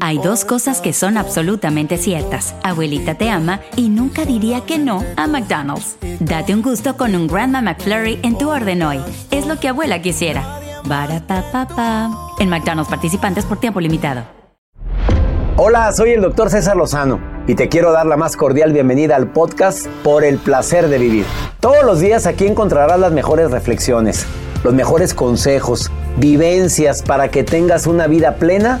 Hay dos cosas que son absolutamente ciertas. Abuelita te ama y nunca diría que no a McDonald's. Date un gusto con un Grandma McFlurry en tu orden hoy. Es lo que abuela quisiera. Barata En McDonald's participantes por tiempo limitado. Hola, soy el doctor César Lozano y te quiero dar la más cordial bienvenida al podcast Por el placer de vivir. Todos los días aquí encontrarás las mejores reflexiones, los mejores consejos, vivencias para que tengas una vida plena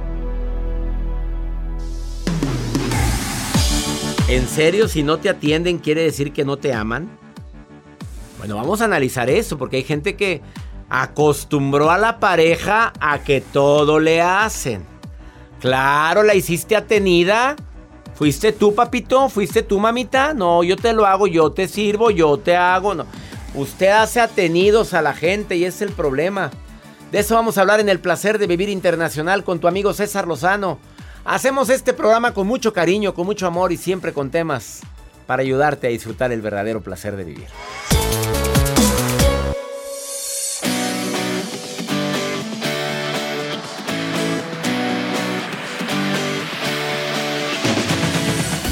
¿En serio si no te atienden quiere decir que no te aman? Bueno, vamos a analizar eso porque hay gente que acostumbró a la pareja a que todo le hacen. Claro, la hiciste atenida. ¿Fuiste tú, papito? ¿Fuiste tú, mamita? No, yo te lo hago, yo te sirvo, yo te hago. No. Usted hace atenidos a la gente y es el problema. De eso vamos a hablar en el placer de vivir internacional con tu amigo César Lozano. Hacemos este programa con mucho cariño, con mucho amor y siempre con temas para ayudarte a disfrutar el verdadero placer de vivir.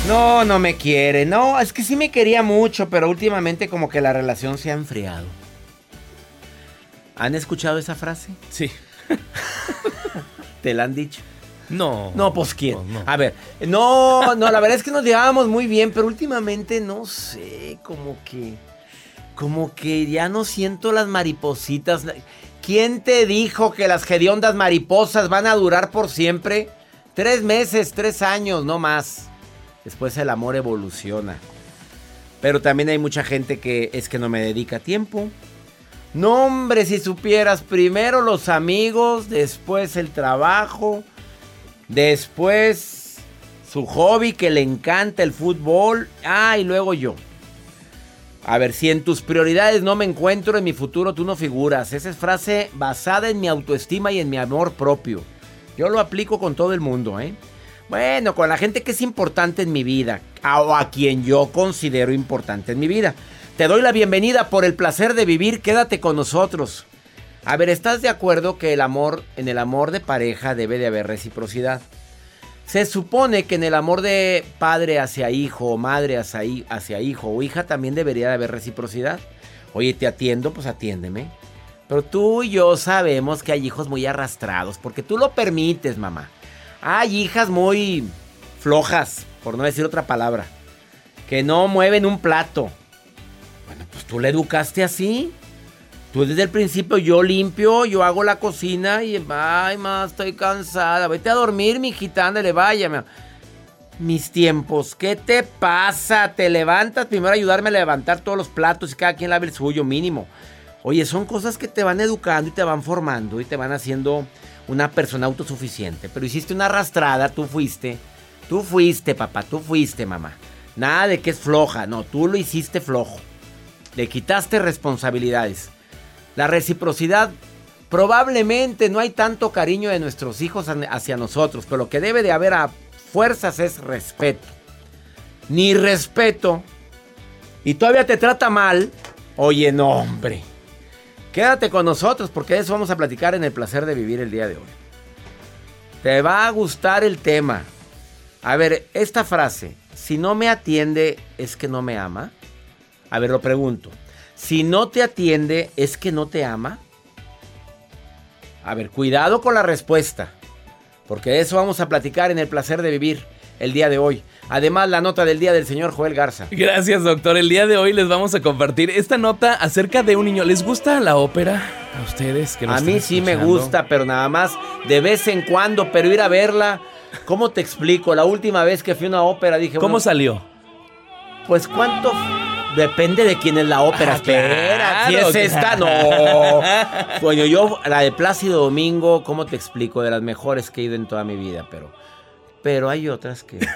No, no me quiere. No, es que sí me quería mucho, pero últimamente como que la relación se ha enfriado. ¿Han escuchado esa frase? Sí. ¿Te la han dicho? No. No, pues quién. A ver, no, no, la verdad es que nos llevábamos muy bien, pero últimamente no sé, como que. Como que ya no siento las maripositas. ¿Quién te dijo que las hediondas mariposas van a durar por siempre? Tres meses, tres años, no más. Después el amor evoluciona. Pero también hay mucha gente que es que no me dedica tiempo. No, hombre, si supieras, primero los amigos, después el trabajo, después su hobby que le encanta el fútbol, ah, y luego yo. A ver, si en tus prioridades no me encuentro, en mi futuro tú no figuras. Esa es frase basada en mi autoestima y en mi amor propio. Yo lo aplico con todo el mundo, ¿eh? Bueno, con la gente que es importante en mi vida, o a quien yo considero importante en mi vida. Te doy la bienvenida por el placer de vivir, quédate con nosotros. A ver, ¿estás de acuerdo que el amor, en el amor de pareja debe de haber reciprocidad? Se supone que en el amor de padre hacia hijo, o madre hacia, hacia hijo o hija también debería de haber reciprocidad. Oye, te atiendo, pues atiéndeme. Pero tú y yo sabemos que hay hijos muy arrastrados, porque tú lo permites, mamá. Hay hijas muy flojas, por no decir otra palabra, que no mueven un plato. Bueno, pues tú le educaste así. Tú desde el principio yo limpio, yo hago la cocina y ay, más estoy cansada. Vete a dormir, mi gitana, le vaya. Mis tiempos, ¿qué te pasa? Te levantas primero a ayudarme a levantar todos los platos y cada quien lave el suyo mínimo. Oye, son cosas que te van educando y te van formando y te van haciendo una persona autosuficiente. Pero hiciste una arrastrada, tú fuiste. Tú fuiste, papá, tú fuiste, mamá. Nada de que es floja, no, tú lo hiciste flojo. Le quitaste responsabilidades. La reciprocidad, probablemente no hay tanto cariño de nuestros hijos hacia nosotros, pero lo que debe de haber a fuerzas es respeto. Ni respeto. Y todavía te trata mal. Oye, no, hombre. Quédate con nosotros porque de eso vamos a platicar en el placer de vivir el día de hoy. Te va a gustar el tema. A ver, esta frase, si no me atiende es que no me ama. A ver, lo pregunto. Si no te atiende es que no te ama. A ver, cuidado con la respuesta. Porque de eso vamos a platicar en el placer de vivir. el día de hoy. Además, la nota del día del señor Joel Garza. Gracias, doctor. El día de hoy les vamos a compartir esta nota acerca de un niño. ¿Les gusta la ópera? A ustedes que A mí sí me gusta, pero nada más de vez en cuando, pero ir a verla. ¿Cómo te explico? La última vez que fui a una ópera dije. ¿Cómo salió? Pues cuánto. Depende de quién es la ópera. Ah, Espera, si claro, es esta, no. Bueno, yo, la de Plácido Domingo, ¿cómo te explico? De las mejores que he ido en toda mi vida, pero. Pero hay otras que.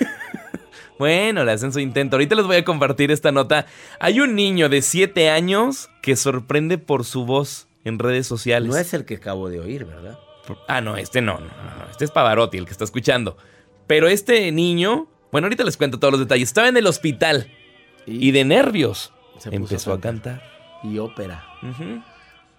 Bueno, le hacen su intento. Ahorita les voy a compartir esta nota. Hay un niño de 7 años que sorprende por su voz en redes sociales. No es el que acabo de oír, ¿verdad? Ah, no, este no, no, no, Este es Pavarotti, el que está escuchando. Pero este niño, bueno, ahorita les cuento todos los detalles. Estaba en el hospital y, de nervios empezó a cantar. Y ópera.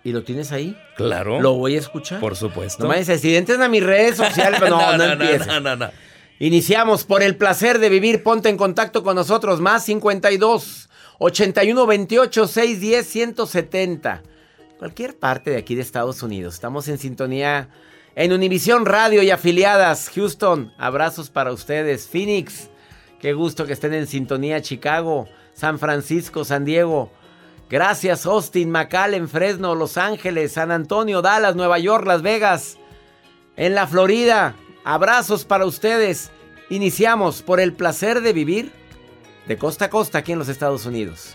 ¿Y lo tienes ahí? Claro. ¿Lo voy a escuchar? Por supuesto. No me dices, si entren a mis redes sociales, no, no, no, empieces. no, no, no. Iniciamos por el placer de vivir. Ponte en contacto con nosotros. Más 52 81 28 610 170. Cualquier parte de aquí de Estados Unidos. Estamos en sintonía en Univisión Radio y afiliadas. Houston, abrazos para ustedes. Phoenix, qué gusto que estén en sintonía. Chicago, San Francisco, San Diego. Gracias, Austin, McAllen, Fresno, Los Ángeles, San Antonio, Dallas, Nueva York, Las Vegas. En la Florida, abrazos para ustedes. Iniciamos por el placer de vivir de costa a costa aquí en los Estados Unidos.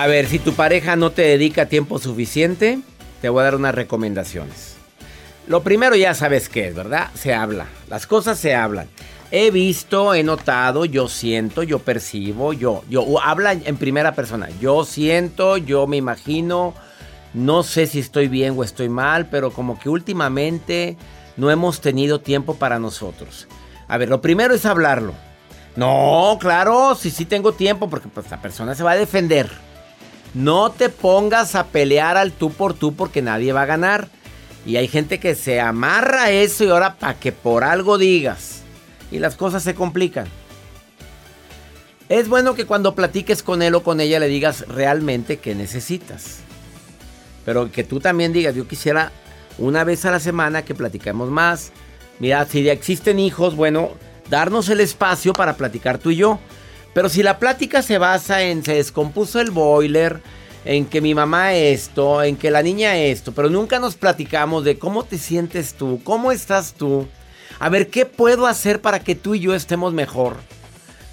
A ver, si tu pareja no te dedica tiempo suficiente, te voy a dar unas recomendaciones. Lo primero ya sabes qué es, ¿verdad? Se habla. Las cosas se hablan. He visto, he notado, yo siento, yo percibo, yo, yo, habla en primera persona. Yo siento, yo me imagino, no sé si estoy bien o estoy mal, pero como que últimamente no hemos tenido tiempo para nosotros. A ver, lo primero es hablarlo. No, claro, sí, sí tengo tiempo porque pues la persona se va a defender. No te pongas a pelear al tú por tú porque nadie va a ganar. Y hay gente que se amarra a eso y ahora para que por algo digas. Y las cosas se complican. Es bueno que cuando platiques con él o con ella le digas realmente qué necesitas. Pero que tú también digas, yo quisiera una vez a la semana que platiquemos más. Mira, si ya existen hijos, bueno, darnos el espacio para platicar tú y yo. Pero si la plática se basa en se descompuso el boiler, en que mi mamá esto, en que la niña esto, pero nunca nos platicamos de cómo te sientes tú, cómo estás tú. A ver, ¿qué puedo hacer para que tú y yo estemos mejor?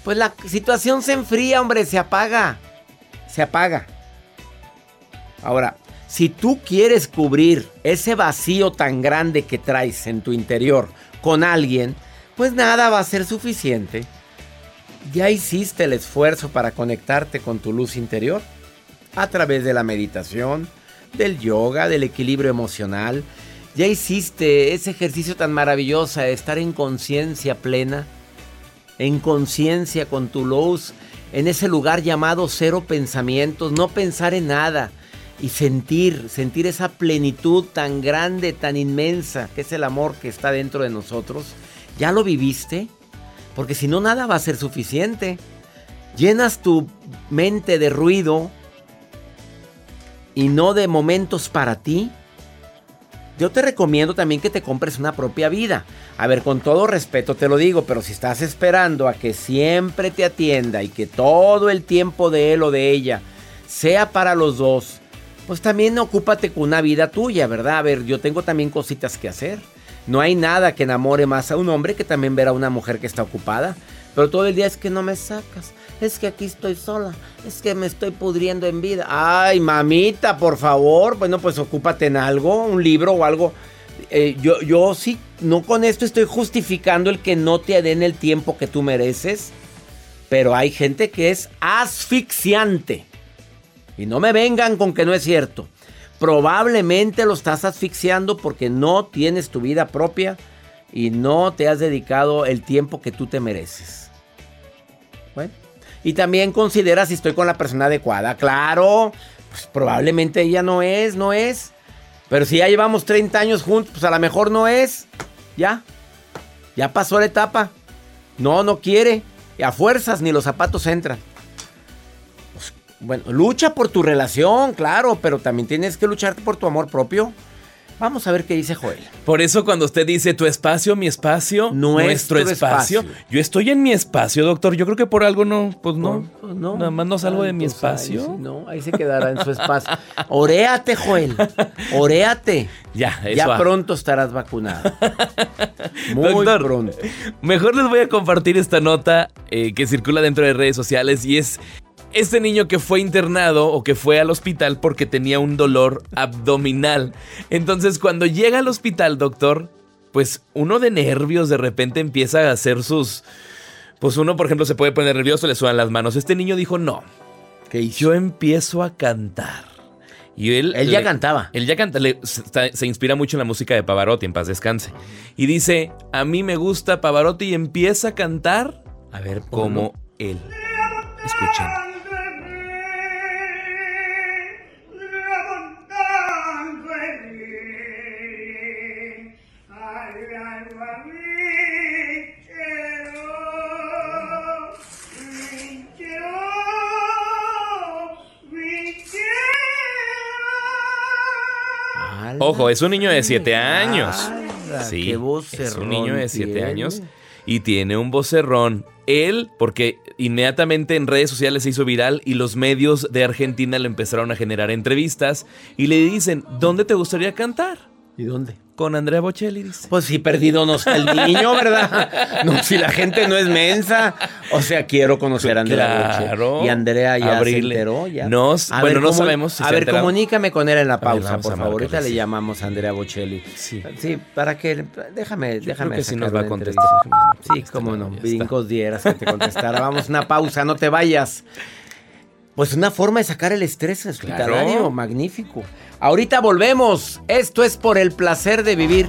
Pues la situación se enfría, hombre, se apaga. Se apaga. Ahora, si tú quieres cubrir ese vacío tan grande que traes en tu interior con alguien, pues nada va a ser suficiente. Ya hiciste el esfuerzo para conectarte con tu luz interior a través de la meditación, del yoga, del equilibrio emocional. Ya hiciste ese ejercicio tan maravilloso de estar en conciencia plena, en conciencia con tu luz, en ese lugar llamado cero pensamientos, no pensar en nada y sentir, sentir esa plenitud tan grande, tan inmensa, que es el amor que está dentro de nosotros. ¿Ya lo viviste? Porque si no, nada va a ser suficiente. Llenas tu mente de ruido y no de momentos para ti. Yo te recomiendo también que te compres una propia vida. A ver, con todo respeto te lo digo, pero si estás esperando a que siempre te atienda y que todo el tiempo de él o de ella sea para los dos, pues también ocúpate con una vida tuya, ¿verdad? A ver, yo tengo también cositas que hacer. No hay nada que enamore más a un hombre que también ver a una mujer que está ocupada. Pero todo el día es que no me sacas. Es que aquí estoy sola. Es que me estoy pudriendo en vida. Ay, mamita, por favor. Bueno, pues ocúpate en algo, un libro o algo. Eh, yo, yo sí, no con esto estoy justificando el que no te den el tiempo que tú mereces. Pero hay gente que es asfixiante. Y no me vengan con que no es cierto. Probablemente lo estás asfixiando porque no tienes tu vida propia y no te has dedicado el tiempo que tú te mereces. Bueno. Y también considera si estoy con la persona adecuada. Claro, pues probablemente ella no es, no es. Pero si ya llevamos 30 años juntos, pues a lo mejor no es. Ya. Ya pasó la etapa. No, no quiere. Y a fuerzas ni los zapatos entran. Bueno, lucha por tu relación, claro, pero también tienes que luchar por tu amor propio. Vamos a ver qué dice Joel. Por eso cuando usted dice tu espacio, mi espacio, nuestro, espacio, yo estoy en mi espacio, doctor. Yo creo que por algo no, pues no, pues no nada más no salgo de mi espacio. no, ahí se quedará en su espacio. Oréate, Joel. Oréate. Ya, eso Ya pronto estarás vacunado. Muy pronto. Mejor les voy a compartir esta nota eh, que circula dentro de redes sociales y es este niño que fue internado o que fue al hospital porque tenía un dolor abdominal. Entonces cuando llega al hospital, doctor, pues uno de nervios de repente empieza a hacer sus... Pues uno, por ejemplo, se puede poner nervioso, le suenan las manos. Este niño dijo, no. ¿Qué hizo? Yo empiezo a cantar. Y él, él ya cantaba. Él ya canta, se, se, inspira mucho en la música de Pavarotti, en paz descanse. Y dice, a mí me gusta Pavarotti y empieza a cantar a ver, como él. Escuchen. Ojo, es un niño de 7 años. sí, es un niño de 7 años y tiene un vocerrón. Él, porque inmediatamente en redes sociales se hizo viral y los medios de Argentina le empezaron a generar entrevistas y le dicen, ¿dónde te gustaría cantar? ¿Y dónde? Con Andrea Bocelli, dice. Pues sí, perdido no está el niño, ¿verdad? No, si la gente no es mensa. O sea, quiero conocer a Andrea claro. Y Andrea ya Abrirle. se enteró. Ya. Nos, a bueno, no sabemos si A ver, comunícame con él en la pausa, ver, por favor. Ahorita le llamamos a Andrea Bocelli. Sí. Sí, para que... Déjame, Yo déjame creo que sí nos va a contestar. Sí, cómo no. Brincos dieras que te contestara. Vamos, una pausa, no te vayas. Pues una forma de sacar el estrés hospitalario. Claro. Magnífico. Ahorita volvemos. Esto es por el placer de vivir.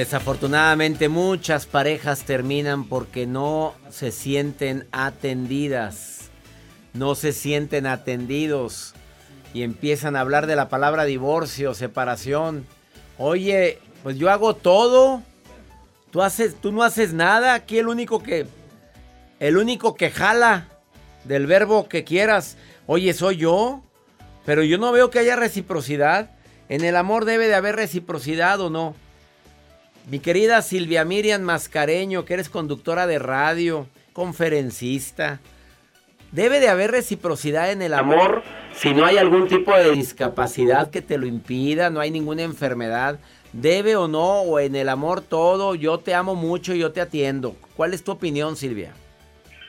Desafortunadamente muchas parejas terminan porque no se sienten atendidas, no se sienten atendidos y empiezan a hablar de la palabra divorcio, separación. Oye, pues yo hago todo, tú haces, tú no haces nada, aquí el único que, el único que jala del verbo que quieras, oye, soy yo, pero yo no veo que haya reciprocidad. En el amor debe de haber reciprocidad o no. Mi querida Silvia Miriam Mascareño, que eres conductora de radio, conferencista. Debe de haber reciprocidad en el amor si no hay algún tipo de discapacidad que te lo impida, no hay ninguna enfermedad. Debe o no, o en el amor todo, yo te amo mucho, yo te atiendo. ¿Cuál es tu opinión, Silvia?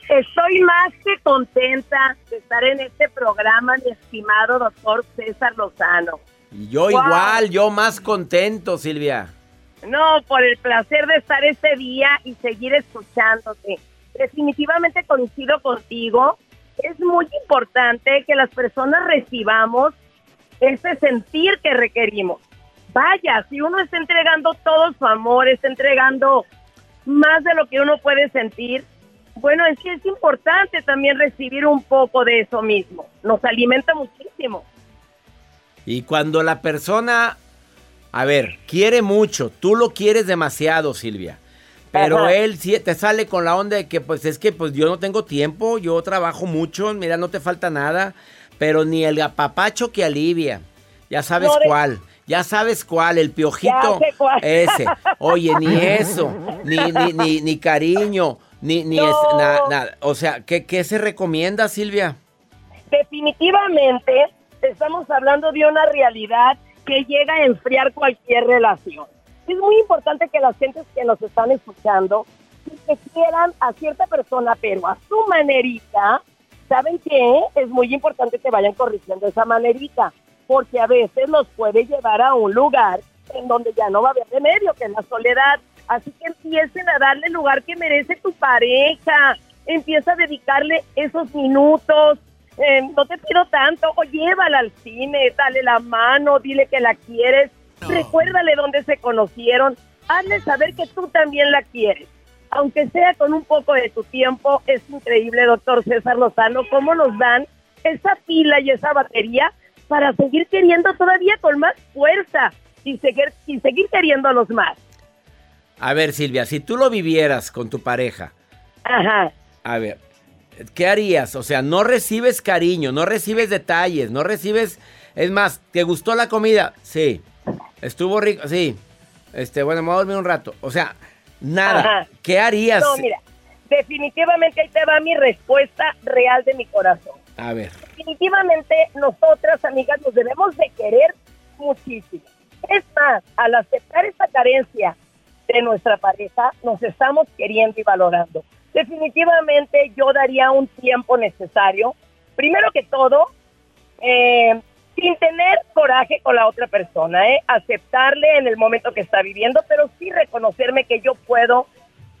Estoy más que contenta de estar en este programa, mi estimado doctor César Lozano. Y yo igual, yo más contento, Silvia. No, por el placer de estar este día y seguir escuchándote. Definitivamente coincido contigo. Es muy importante que las personas recibamos ese sentir que requerimos. Vaya, si uno está entregando todo su amor, está entregando más de lo que uno puede sentir, bueno, es que es importante también recibir un poco de eso mismo. Nos alimenta muchísimo. Y cuando la persona a ver, quiere mucho, tú lo quieres demasiado, Silvia. Pero él sí te sale con la onda de que pues es que pues yo no tengo tiempo, yo trabajo mucho, mira, no te falta nada, pero ni el apapacho que alivia. Ya sabes cuál. Ya sabes cuál, el piojito ese. Oye, ni eso, ni, ni, ni, ni cariño, ni, ni es, nada. O sea, ¿qué, ¿qué se recomienda, Silvia? Definitivamente estamos hablando de una realidad que llega a enfriar cualquier relación. Es muy importante que las gentes que nos están escuchando, que quieran a cierta persona, pero a su manerita, ¿saben qué? Es muy importante que vayan corrigiendo esa manerita, porque a veces los puede llevar a un lugar en donde ya no va a haber remedio, que es la soledad. Así que empiecen a darle el lugar que merece tu pareja, empieza a dedicarle esos minutos, eh, no te pido tanto, o llévala al cine, dale la mano, dile que la quieres, recuérdale dónde se conocieron, hazle saber que tú también la quieres. Aunque sea con un poco de tu tiempo, es increíble, doctor César Lozano, cómo nos dan esa pila y esa batería para seguir queriendo todavía con más fuerza y seguir, y seguir queriéndolos más. A ver, Silvia, si tú lo vivieras con tu pareja. Ajá. A ver, ¿qué harías? O sea, no recibes cariño, no recibes detalles, no recibes... Es más, ¿te gustó la comida? Sí. ¿Estuvo rico? Sí. Este, bueno, me voy a dormir un rato. O sea, nada. ¿Qué harías? No, mira, definitivamente ahí te va mi respuesta real de mi corazón. A ver. Definitivamente nosotras, amigas, nos debemos de querer muchísimo. Es más, al aceptar esta carencia de nuestra pareja, nos estamos queriendo y valorando definitivamente yo daría un tiempo necesario. Primero que todo, eh, sin tener coraje con la otra persona, ¿eh? aceptarle en el momento que está viviendo, pero sí reconocerme que yo puedo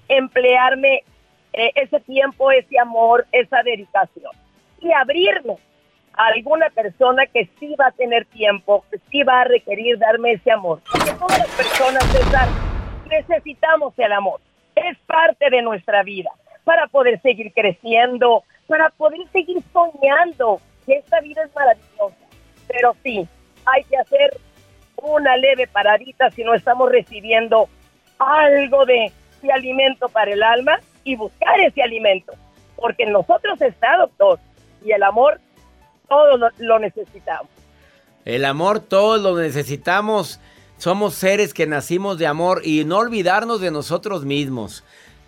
emplearme eh, ese tiempo, ese amor, esa dedicación y abrirme a alguna persona que sí va a tener tiempo, que sí va a requerir darme ese amor. Porque todas personas, necesitamos el amor. Es parte de nuestra vida para poder seguir creciendo, para poder seguir soñando esta vida es maravillosa. Pero sí, hay que hacer una leve paradita si no estamos recibiendo algo de, alimento para el alma y buscar ese alimento. Porque nosotros está, doctor, y el amor todos lo, lo necesitamos. El amor todos lo necesitamos. Somos seres que nacimos de amor y no olvidarnos de nosotros mismos.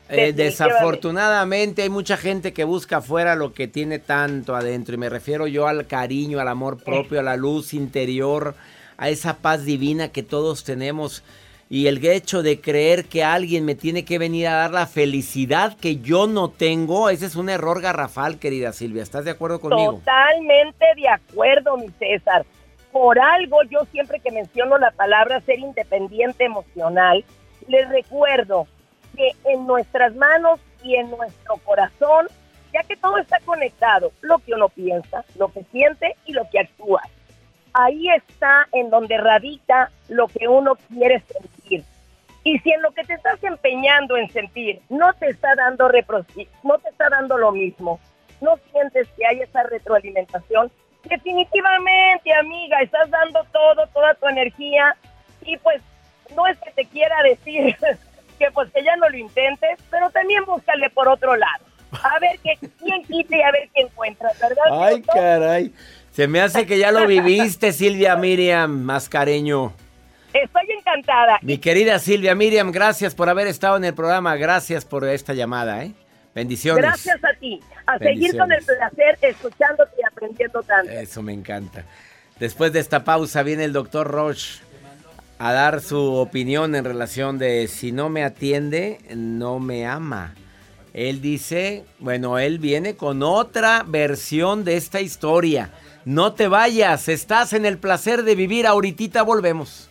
Eh, desafortunadamente hay mucha gente que busca afuera lo que tiene tanto adentro y me refiero yo al cariño, al amor propio, a la luz interior, a esa paz divina que todos tenemos y el hecho de creer que alguien me tiene que venir a dar la felicidad que yo no tengo, ese es un error garrafal, querida Silvia. ¿Estás de acuerdo conmigo? Totalmente de acuerdo, mi César. Por algo yo siempre que menciono la palabra ser independiente emocional, les recuerdo que en nuestras manos y en nuestro corazón, ya que todo está conectado, lo que uno piensa, lo que siente y lo que actúa. Ahí está en donde radica lo que uno quiere sentir. Y si en lo que te estás empeñando en sentir no te está dando no te está dando lo mismo, no sientes que hay esa retroalimentación, definitivamente, amiga, estás dando todo, toda tu energía y pues no es que te quiera decir que pues que ya no lo intentes, pero también búscale por otro lado. A ver que quién quite y a ver qué encuentras, ¿verdad? Ay, caray. Se me hace que ya lo viviste, Silvia Miriam Mascareño. Estoy encantada. Mi querida Silvia Miriam, gracias por haber estado en el programa. Gracias por esta llamada, ¿eh? Bendiciones. Gracias a ti. A seguir con el placer, escuchándote y aprendiendo tanto. Eso me encanta. Después de esta pausa viene el doctor Roche a dar su opinión en relación de si no me atiende, no me ama. Él dice, bueno, él viene con otra versión de esta historia. No te vayas, estás en el placer de vivir. Ahorita volvemos.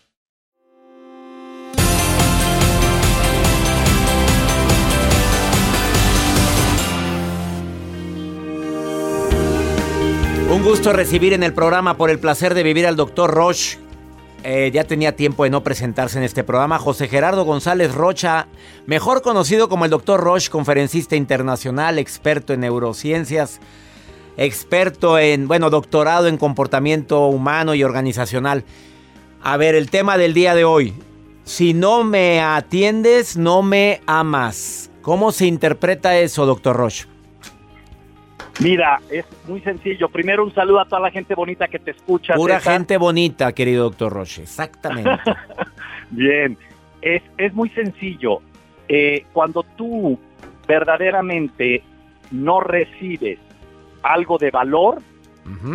Gusto recibir en el programa por el placer de vivir al doctor Roche. eh, ya tenía tiempo de no presentarse en este programa. José Gerardo González Rocha, mejor conocido como el Dr. Roche, conferencista internacional, experto en neurociencias, experto en, bueno, doctorado en comportamiento humano y organizacional. A ver, el tema del día de hoy. Si no me atiendes, no me amas. ¿Cómo se interpreta eso, doctor Roche? Mira, es muy sencillo. Primero un saludo a toda la gente bonita que te escucha. Pura gente bonita, querido doctor Roche. Exactamente. Bien, es, es muy sencillo. Eh, cuando tú verdaderamente no recibes algo de valor,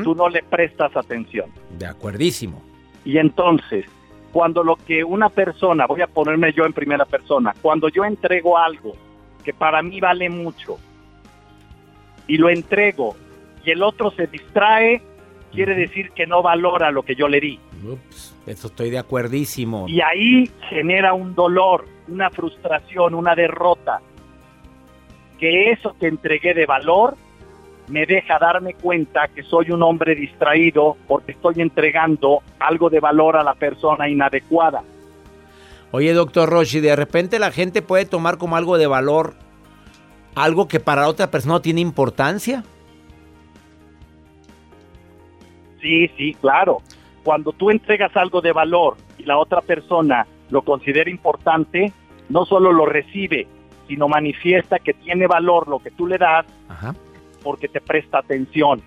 tú no le prestas atención. De acuerdísimo. Y entonces, cuando lo que una persona, voy a ponerme yo en primera persona, cuando yo entrego algo que para mí vale mucho, y lo entrego y el otro se distrae, quiere decir que no valora lo que yo le di. Ups, eso estoy de acuerdísimo. Y ahí genera un dolor, una frustración, una derrota. Que eso que entregué de valor me deja darme cuenta que soy un hombre distraído porque estoy entregando algo de valor a la persona inadecuada. Oye, doctor Roshi, de repente la gente puede tomar como algo de valor algo que para otra persona tiene importancia. Sí, sí, claro. Cuando tú entregas algo de valor y la otra persona lo considera importante, no solo lo recibe, sino manifiesta que tiene valor lo que tú le das porque te presta atención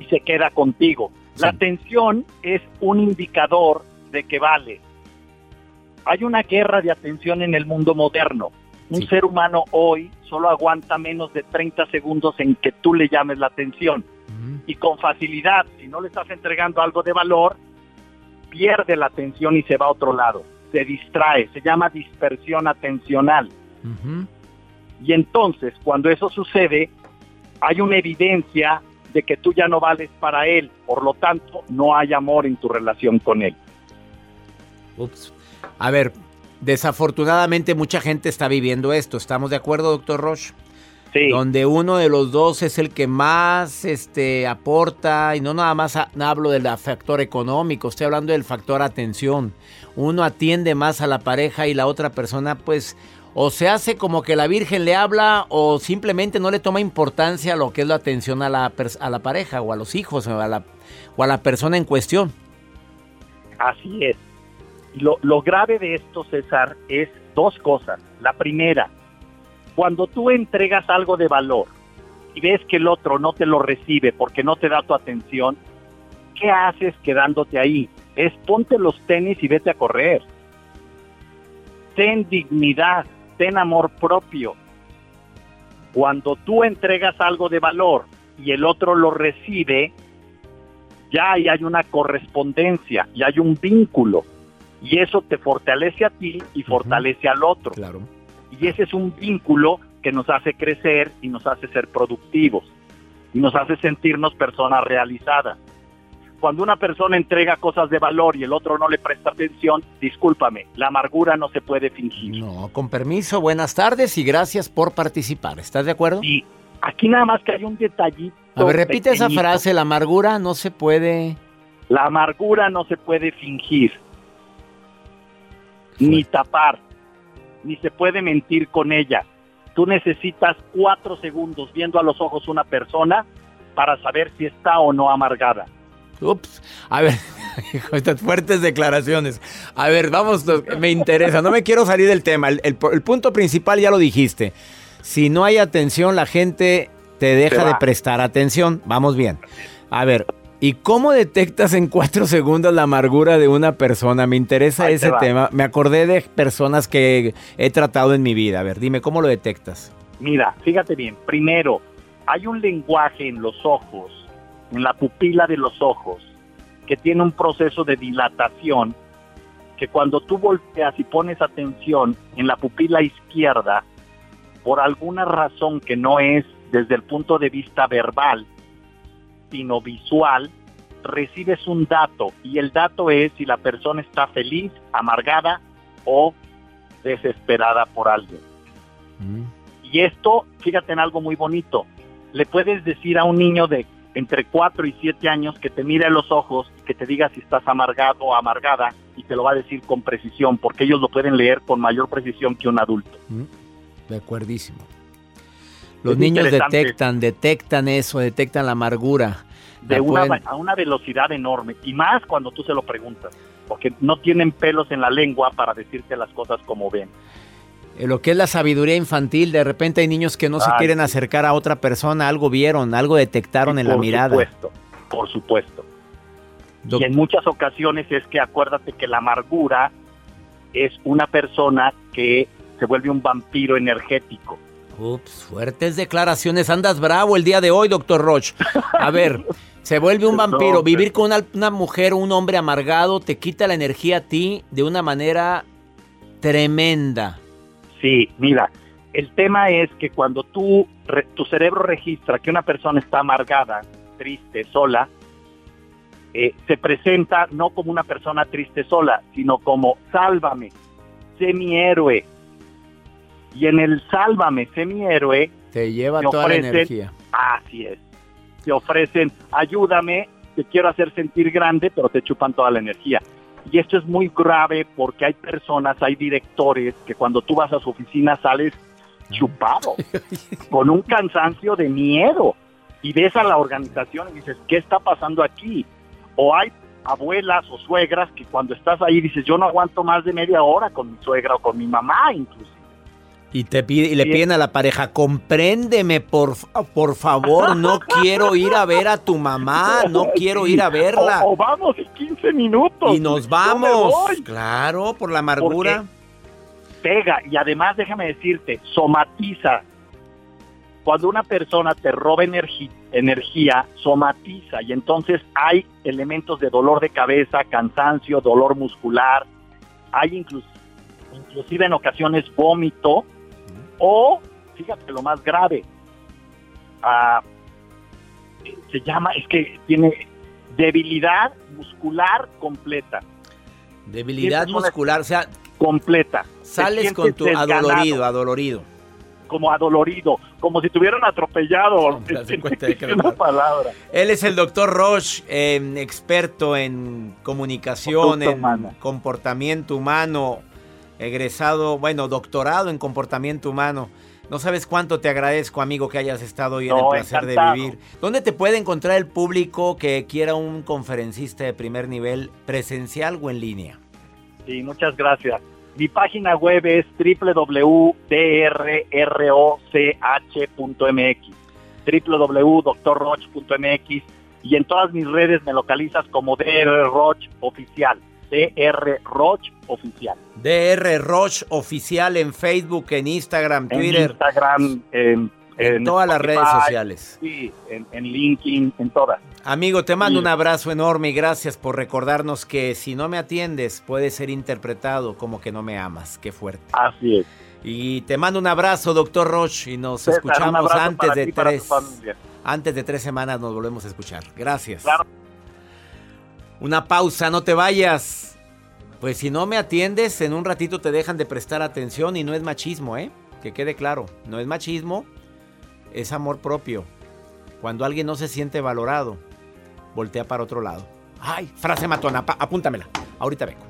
y se queda contigo. La atención es un indicador de que vale. Hay una guerra de atención en el mundo moderno. Un ser humano hoy solo aguanta menos de 30 segundos en que tú le llames la atención. Y con facilidad, si no le estás entregando algo de valor, pierde la atención y se va a otro lado. Se distrae, se llama dispersión atencional. Y entonces, cuando eso sucede, hay una evidencia de que tú ya no vales para él. Por lo tanto, no hay amor en tu relación con él. Ups. A ver, Desafortunadamente mucha gente está viviendo esto. ¿Estamos de acuerdo, doctor Roche? Sí. Donde uno de los dos es el que más este, aporta, y no nada más hablo del factor económico, estoy hablando del factor atención. Uno atiende más a la pareja y la otra persona pues o se hace como que la Virgen le habla o simplemente no le toma importancia a lo que es la atención a la, a la pareja o a los hijos o a la, o a la persona en cuestión. Así es. Lo, lo grave de esto, César, es dos cosas. La primera, cuando tú entregas algo de valor y ves que el otro no te lo recibe porque no te da tu atención, ¿qué haces quedándote ahí? Es ponte los tenis y vete a correr. Ten dignidad, ten amor propio. Cuando tú entregas algo de valor y el otro lo recibe, ya hay una correspondencia, y hay un vínculo y eso te fortalece a ti y fortalece al otro. Claro. Y ese es un vínculo que nos hace crecer y nos hace ser productivos y nos hace sentirnos personas realizadas. Cuando una persona entrega cosas de valor y el otro no le presta atención, discúlpame, la amargura no se puede fingir. No, con permiso, buenas tardes y gracias por participar. ¿Estás de acuerdo? Y aquí nada más que hay un detallito. A ver, repite esa frase, la amargura no se puede... La amargura no se puede fingir ni tapar, ni se puede mentir con ella. Tú necesitas cuatro segundos viendo a los ojos una persona para saber si está o no amargada. Ups, a ver, estas fuertes declaraciones. A ver, vamos, me interesa, no me quiero salir del tema. El, el punto principal ya lo dijiste. Si no hay atención, la gente te deja de prestar atención. Vamos bien. A ver, ¿Y cómo detectas en cuatro segundos la amargura de una persona? Me interesa ese tema. Me acordé de personas que he tratado en mi vida. A ver, dime, ¿cómo lo detectas? Mira, fíjate bien. Primero, hay un lenguaje en los ojos, en la pupila de los ojos, que tiene un proceso de dilatación que cuando tú volteas y pones atención en la pupila izquierda, por alguna razón que no es desde el punto de vista verbal, sino visual, recibes un dato y el dato es si la persona está feliz, amargada o desesperada por algo. Y esto, fíjate en algo muy bonito, le puedes decir a un niño de entre 4 y 7 años que te mire a los ojos y que te diga si estás amargado o amargada y te lo va a decir con precisión, porque ellos lo pueden leer con mayor precisión que un adulto. De acuerdísimo. Los Es niños detectan, detectan eso, detectan la amargura. de La una, pueden- a una velocidad enorme y más cuando tú se lo preguntas, porque no tienen pelos en la lengua para decirte las cosas como ven. eh, lo que es la sabiduría infantil, de repente hay niños que no se Ay, quieren sí. acercar a otra persona, algo vieron, algo detectaron en la por mirada. supuesto, por supuesto. Y en muchas ocasiones es que acuérdate que la amargura es una persona que se vuelve un vampiro energético. Ups, fuertes declaraciones. Andas bravo el día de hoy, doctor Roch. A ver, se vuelve un vampiro. Vivir con una, una mujer o un hombre amargado te quita la energía a ti de una manera tremenda. Sí, mira, el tema es que cuando tú, re- tu cerebro registra que una persona está amargada, triste, sola, eh, se presenta no como una persona triste sola, sino como sálvame, sé mi héroe. Y en el sálvame, sé mi héroe, Te lleva te toda la ofrecen- energía. Así es. Te ofrecen, ayúdame, te quiero hacer sentir grande, pero te chupan toda la energía. Y esto es muy grave porque hay personas, hay directores que cuando tú vas a su oficina sales chupado, con un cansancio de miedo. Y ves a la organización y dices, ¿qué está pasando aquí? O hay abuelas o suegras que cuando estás ahí dices, yo no aguanto más de media hora con mi suegra o con mi mamá incluso. Y, te pide, y le piden a la pareja, compréndeme, por, por favor, no quiero ir a ver a tu mamá, no quiero ir a verla. O, o vamos en 15 minutos. y nos vamos. Claro, por la amargura. pega y además déjame decirte, somatiza. Cuando una persona te roba energía, somatiza y entonces hay elementos de dolor de cabeza, cansancio, dolor muscular, hay inclus- inclusive en ocasiones vómito o, fíjate lo más grave, ah, se llama, es que tiene debilidad muscular completa. Debilidad muscular, o sea, completa. Sales con tu desganado, adolorido, adolorido. Como adolorido, como si te hubieran atropellado. Una palabra. Él es el doctor Roche, eh, experto en comunicación, en humana. comportamiento humano, egresado, bueno, doctorado en comportamiento humano. No sabes cuánto te agradezco, amigo, que hayas estado hoy en el placer encantado. de vivir. ¿Dónde te puede encontrar el público que quiera un conferencista de primer nivel, presencial o en línea? Sí, muchas gracias. Mi página web es www.drroch.mx www.drroch.mx y en todas mis redes me localizas como DR Roch Oficial. DR Roch Oficial. DR Roche Oficial en Facebook, en Instagram, En Twitter. Instagram, en, En todas las redes sociales. Sí, en, en LinkedIn, en todas. Amigo, te mando Sí. un abrazo enorme y gracias por recordarnos que si no me atiendes puede ser interpretado como que no me amas. Qué fuerte. Así es. Y te mando un abrazo, doctor Roche, y nos César, escuchamos antes de ti tres. Antes de tres semanas nos volvemos a escuchar. Gracias. Claro. Una pausa, no te vayas. Pues si no me atiendes, en un ratito te dejan de prestar atención y no es machismo, ¿eh? Que quede claro, no es machismo, es amor propio. Cuando alguien no se siente valorado, voltea para otro lado. Ay, frase matona, apúntamela. Ahorita vengo.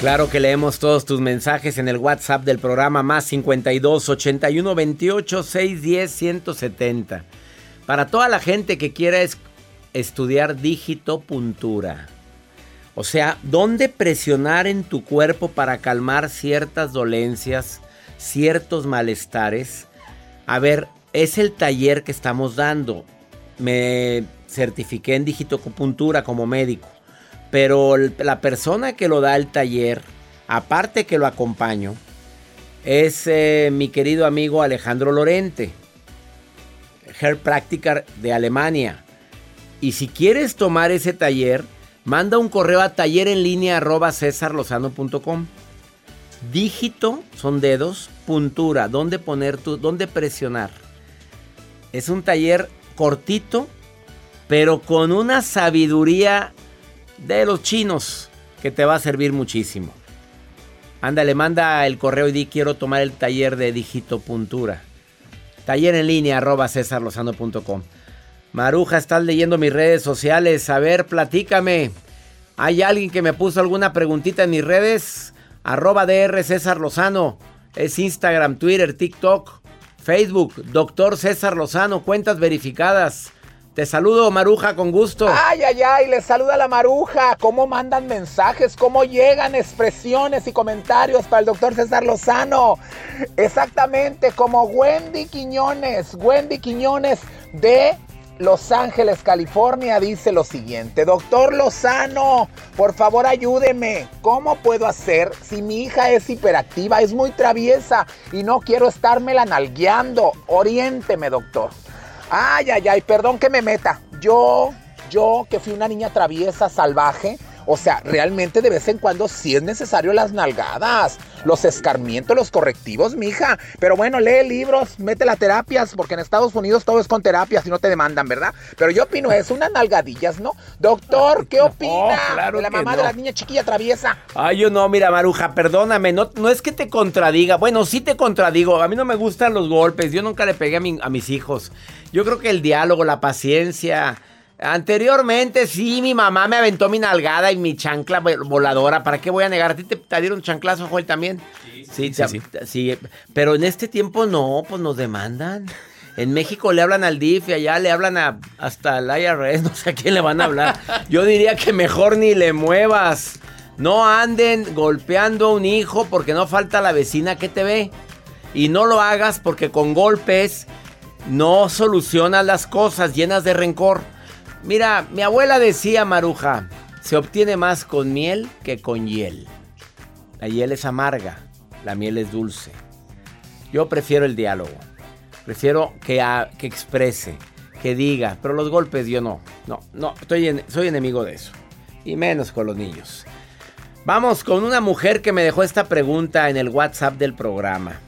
Claro que leemos todos tus mensajes en el WhatsApp del programa más 52 81 28 610 170. Para toda la gente que quiera estudiar dígito puntura. O sea, ¿dónde presionar en tu cuerpo para calmar ciertas dolencias, ciertos malestares? A ver, es el taller que estamos dando. Me certifiqué en digitopuntura como médico. Pero la persona que lo da el taller, aparte que lo acompaño, es eh, mi querido amigo Alejandro Lorente, Hair Practicar de Alemania. Y si quieres tomar ese taller, manda un correo a taller en línea arroba Dígito son dedos, puntura, dónde poner tu, dónde presionar. Es un taller cortito, pero con una sabiduría de los chinos que te va a servir muchísimo. Ándale, manda el correo y di quiero tomar el taller de digitopuntura. Taller en línea arroba cesarlosano.com. Maruja, estás leyendo mis redes sociales. A ver, platícame. ¿Hay alguien que me puso alguna preguntita en mis redes? Arroba DR César Lozano. Es Instagram, Twitter, TikTok, Facebook. Doctor César Lozano. Cuentas verificadas. Te saludo, Maruja, con gusto. Ay, ay, ay, les saluda la Maruja. ¿Cómo mandan mensajes? ¿Cómo llegan expresiones y comentarios para el doctor César Lozano? Exactamente, como Wendy Quiñones. Wendy Quiñones de Los Ángeles, California, dice lo siguiente. Doctor Lozano, por favor ayúdeme. ¿Cómo puedo hacer si mi hija es hiperactiva, es muy traviesa y no quiero estármela nalgueando? Oriénteme, doctor. Ay, ay, ay, perdón que me meta. Yo, yo que fui una niña traviesa, salvaje, o sea, realmente de vez en cuando sí es necesario las nalgadas, los escarmientos, los correctivos, mija. Pero bueno, lee libros, mete las terapias, porque en Estados Unidos todo es con terapias y no te demandan, ¿verdad? Pero yo opino eso, unas nalgadillas, ¿no? Doctor, ¿qué opina claro de la mamá no. de la niña chiquilla traviesa? Ay, yo no, mira, Maruja, perdóname, no, no es que te contradiga. Bueno, sí te contradigo. A mí no me gustan los golpes. Yo nunca le pegué a, mi- a mis hijos. Yo creo que el diálogo, la paciencia. Anteriormente, sí, mi mamá me aventó mi nalgada y mi chancla vol- voladora. ¿Para qué voy a negar? ¿A ti te, te dieron chanclazo, Joel, también? Sí, sí, sí. Pero en este tiempo no, pues nos demandan. En México le hablan al DIF y allá le hablan a, hasta al IRS, no sé a quién le van a hablar. Yo diría que mejor ni le muevas. No anden golpeando a un hijo porque no falta la vecina que te ve. Y no lo hagas porque con golpes no solucionas las cosas llenas de rencor. Mira, mi abuela decía, Maruja, se obtiene más con miel que con hiel. La hiel es amarga, la miel es dulce. Yo prefiero el diálogo. Prefiero que, que exprese, que diga, pero los golpes yo no. No, no, estoy en- soy enemigo de eso. Y menos con los niños. Vamos con una mujer que me dejó esta pregunta en el WhatsApp del programa.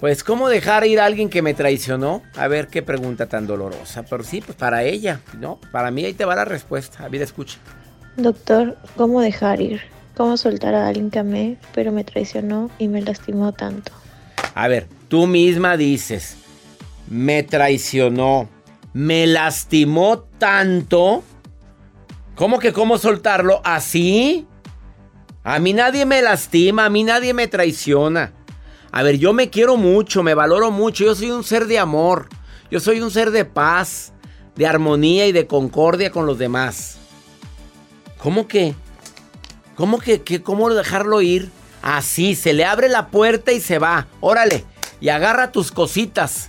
Pues, ¿cómo dejar ir a alguien que me traicionó? A ver qué pregunta tan dolorosa. Pero sí, pues para ella, ¿no? Para mí ahí te va la respuesta. A ver, escucha. Doctor, ¿cómo dejar ir? ¿Cómo soltar a alguien que amé, pero me traicionó y me lastimó tanto? A ver, tú misma dices, me traicionó, me lastimó tanto. ¿Cómo que cómo soltarlo? ¿Así? A mí nadie me lastima, a mí nadie me traiciona. A ver, yo me quiero mucho, me valoro mucho, yo soy un ser de amor, yo soy un ser de paz, de armonía y de concordia con los demás. ¿Cómo que? ¿Cómo que, cómo dejarlo ir? Así, se le abre la puerta y se va. Órale, y agarra tus cositas.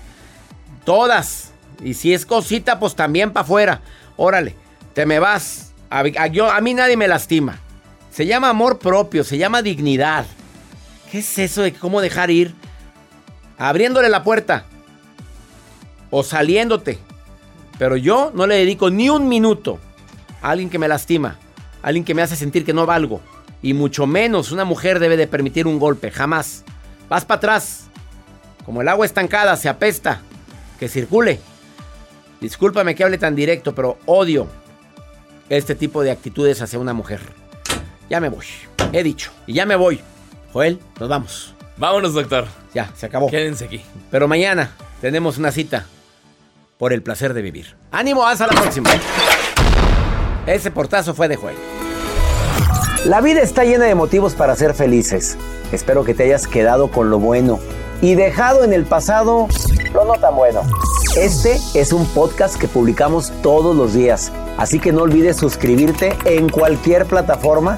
Todas. Y si es cosita, pues también para afuera. Órale, te me vas. Yo, a mí nadie me lastima. Se llama amor propio, se llama dignidad. ¿Qué es eso de cómo dejar ir? Abriéndole la puerta. O saliéndote. Pero yo no le dedico ni un minuto a alguien que me lastima. A alguien que me hace sentir que no valgo. Y mucho menos una mujer debe de permitir un golpe. Jamás. Vas para atrás. Como el agua estancada, se apesta. Que circule. Discúlpame que hable tan directo, pero odio este tipo de actitudes hacia una mujer. Ya me voy. He dicho. Y ya me voy. Joel, nos vamos. Vámonos, doctor. Ya, se acabó. Quédense aquí. Pero mañana tenemos una cita por el placer de vivir. ¡Ánimo! ¡Hasta la próxima! Ese portazo fue de Joel. La vida está llena de motivos para ser felices. Espero que te hayas quedado con lo bueno y dejado en el pasado lo no tan bueno. Este es un podcast que publicamos todos los días, así que no olvides suscribirte en cualquier plataforma